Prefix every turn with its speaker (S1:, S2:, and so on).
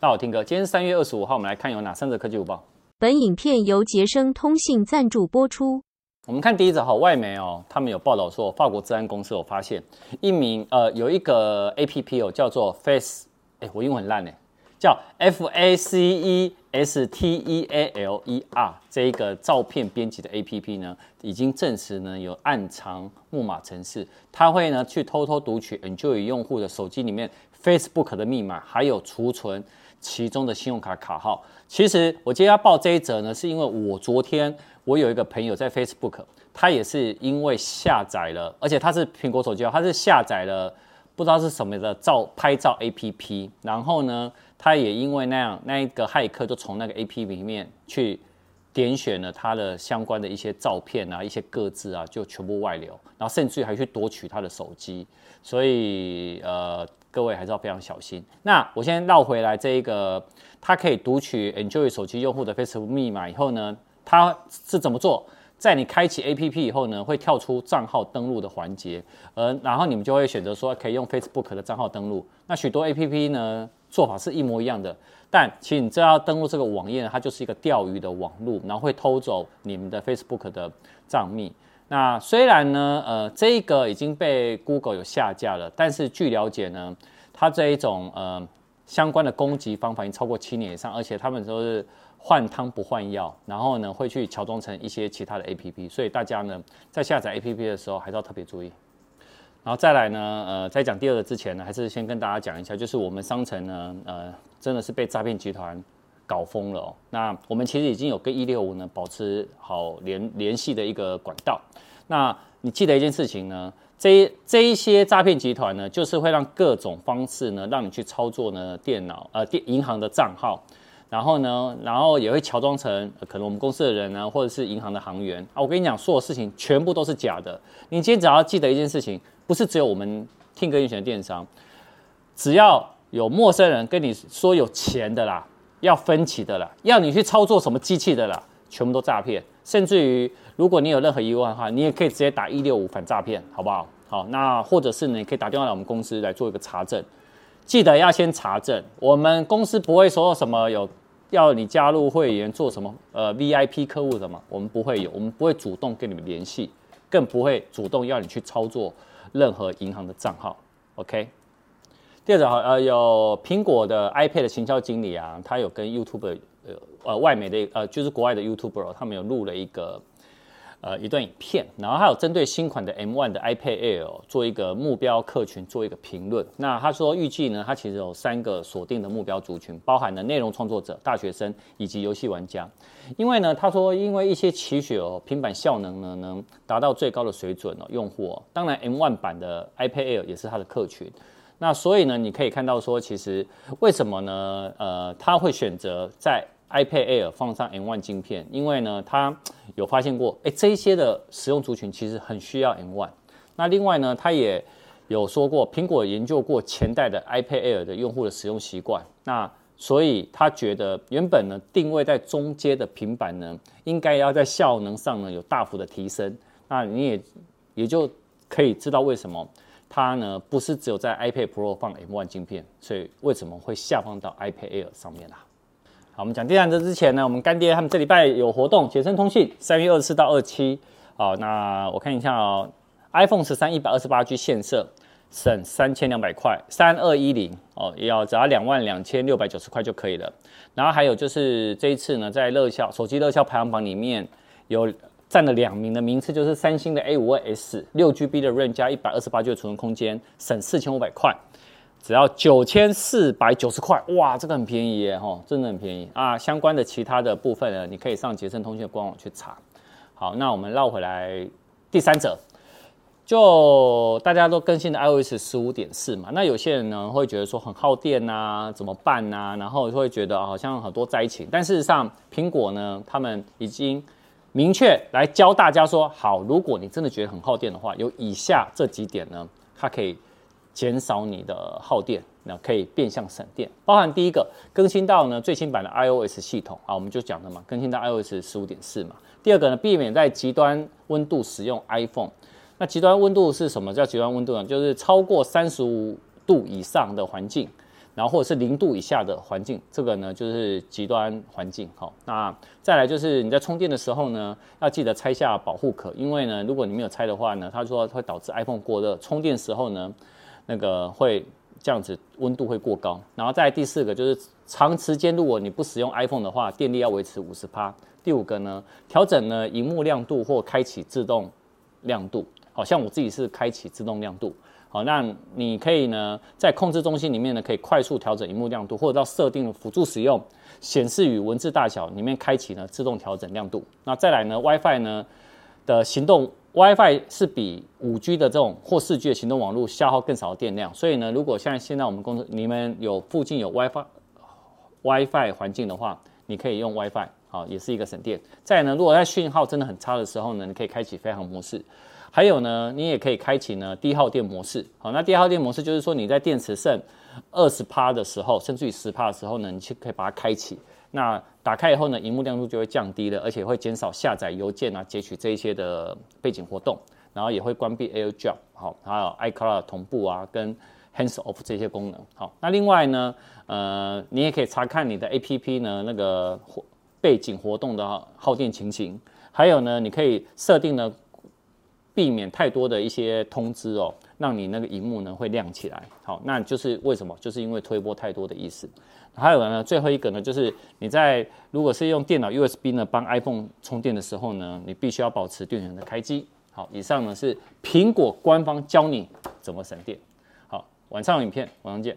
S1: 大家好，听哥，今天是三月二十五号，我们来看有哪三则科技午报。
S2: 本影片由杰生通信赞助播出。
S1: 我们看第一则，好，外媒哦，他们有报道说，法国治安公司有发现一名呃，有一个 A P P 哦，叫做 Face，哎，我英文很烂呢，叫 F A C E S T E A L E R 这一个照片编辑的 A P P 呢，已经证实呢有暗藏木马程式，它会呢去偷偷读取 Enjoy 用户的手机里面 Facebook 的密码，还有储存。其中的信用卡卡号，其实我今天要报这一则呢，是因为我昨天我有一个朋友在 Facebook，他也是因为下载了，而且他是苹果手机哦，他是下载了不知道是什么的照拍照 APP，然后呢，他也因为那样，那一个骇客就从那个 APP 里面去点选了他的相关的一些照片啊，一些个资啊，就全部外流，然后甚至于还去夺取他的手机，所以呃。各位还是要非常小心。那我先绕回来，这一个他可以读取 Enjoy 手机用户的 Facebook 密码以后呢，他是怎么做？在你开启 APP 以后呢，会跳出账号登录的环节，呃，然后你们就会选择说可以用 Facebook 的账号登录。那许多 APP 呢做法是一模一样的，但其实你知道登录这个网页，它就是一个钓鱼的网路，然后会偷走你们的 Facebook 的账密。那虽然呢，呃，这一个已经被 Google 有下架了，但是据了解呢，它这一种呃相关的攻击方法已经超过七年以上，而且他们都是换汤不换药，然后呢会去乔装成一些其他的 APP，所以大家呢在下载 APP 的时候还是要特别注意。然后再来呢，呃，在讲第二个之前呢，还是先跟大家讲一下，就是我们商城呢，呃，真的是被诈骗集团。搞疯了哦！那我们其实已经有跟一六五呢保持好联联系的一个管道。那你记得一件事情呢？这这一些诈骗集团呢，就是会让各种方式呢，让你去操作呢电脑呃电银行的账号，然后呢，然后也会乔装成、可能我们公司的人呢，或者是银行的行员啊。我跟你讲，所有事情全部都是假的。你今天只要记得一件事情，不是只有我们听歌运选的电商，只要有陌生人跟你说有钱的啦。要分期的啦，要你去操作什么机器的啦，全部都诈骗。甚至于，如果你有任何疑问的话，你也可以直接打一六五反诈骗，好不好？好，那或者是你可以打电话来我们公司来做一个查证。记得要先查证，我们公司不会说什么有要你加入会员做什么呃 VIP 客户什么，我们不会有，我们不会主动跟你们联系，更不会主动要你去操作任何银行的账号。OK。第二，呃，有苹果的 iPad 的行销经理啊，他有跟 YouTube 呃呃外媒的呃就是国外的 YouTuber，他们有录了一个呃一段影片，然后还有针对新款的 M1 的 iPad Air 做一个目标客群做一个评论。那他说预计呢，他其实有三个锁定的目标族群，包含了内容创作者、大学生以及游戏玩家。因为呢，他说因为一些期许哦，平板效能呢能达到最高的水准哦，用户哦，当然 M1 版的 iPad Air 也是他的客群。那所以呢，你可以看到说，其实为什么呢？呃，他会选择在 iPad Air 放上 M1 晶片，因为呢，他有发现过，哎，这一些的使用族群其实很需要 M1。那另外呢，他也有说过，苹果研究过前代的 iPad Air 的用户的使用习惯，那所以他觉得原本呢定位在中阶的平板呢，应该要在效能上呢有大幅的提升。那你也也就可以知道为什么。它呢不是只有在 iPad Pro 放 M1 晶片，所以为什么会下放到 iPad Air 上面啦、好，我们讲第三则之前呢，我们干爹他们这礼拜有活动，捷森通信三月二十四到二七，好，那我看一下哦，iPhone 十三一百二十八 G 现色省三千两百块，三二一零哦，也要只要两万两千六百九十块就可以了。然后还有就是这一次呢，在热销手机热销排行榜里面有。占了两名的名次，就是三星的 A52s，六 GB 的 RAM 加一百二十八 G 的储存空间，省四千五百块，只要九千四百九十块，哇，这个很便宜耶，吼，真的很便宜啊！相关的其他的部分呢，你可以上捷森通信的官网去查。好，那我们绕回来第三者，就大家都更新的 iOS 十五点四嘛，那有些人呢会觉得说很耗电呐、啊，怎么办呐、啊？然后会觉得好像很多灾情，但事实上苹果呢，他们已经。明确来教大家说，好，如果你真的觉得很耗电的话，有以下这几点呢，它可以减少你的耗电，那可以变相省电。包含第一个，更新到呢最新版的 iOS 系统啊，我们就讲了嘛，更新到 iOS 十五点四嘛。第二个呢，避免在极端温度使用 iPhone。那极端温度是什么叫极端温度呢？就是超过三十五度以上的环境。然后或者是零度以下的环境，这个呢就是极端环境。好，那再来就是你在充电的时候呢，要记得拆下保护壳，因为呢，如果你没有拆的话呢，他说会导致 iPhone 过热，充电时候呢，那个会这样子温度会过高。然后再第四个就是长时间如果你不使用 iPhone 的话，电力要维持五十趴。第五个呢，调整呢荧幕亮度或开启自动亮度，好像我自己是开启自动亮度。好，那你可以呢，在控制中心里面呢，可以快速调整萤幕亮度，或者到设定辅助使用显示与文字大小里面开启呢自动调整亮度。那再来呢，WiFi 呢的行动 WiFi 是比五 G 的这种或四 G 的行动网络消耗更少的电量，所以呢，如果像现在我们公司你们有附近有 WiFi WiFi 环境的话，你可以用 WiFi，好，也是一个省电。再呢，如果在讯号真的很差的时候呢，你可以开启飞航模式。还有呢，你也可以开启呢低耗电模式。好，那低耗电模式就是说你在电池剩二十趴的时候，甚至于十趴的时候呢，你就可以把它开启。那打开以后呢，荧幕亮度就会降低了，而且会减少下载邮件啊、截取这一些的背景活动，然后也会关闭 AirDrop，好，还有 iCloud 同步啊，跟 Hands Off 这些功能。好，那另外呢，呃，你也可以查看你的 APP 呢那个背景活动的耗电情形，还有呢，你可以设定呢。避免太多的一些通知哦，让你那个荧幕呢会亮起来。好，那就是为什么？就是因为推波太多的意思。还有呢，最后一个呢，就是你在如果是用电脑 USB 呢帮 iPhone 充电的时候呢，你必须要保持电源的开机。好，以上呢是苹果官方教你怎么省电。好，晚上影片，晚上见。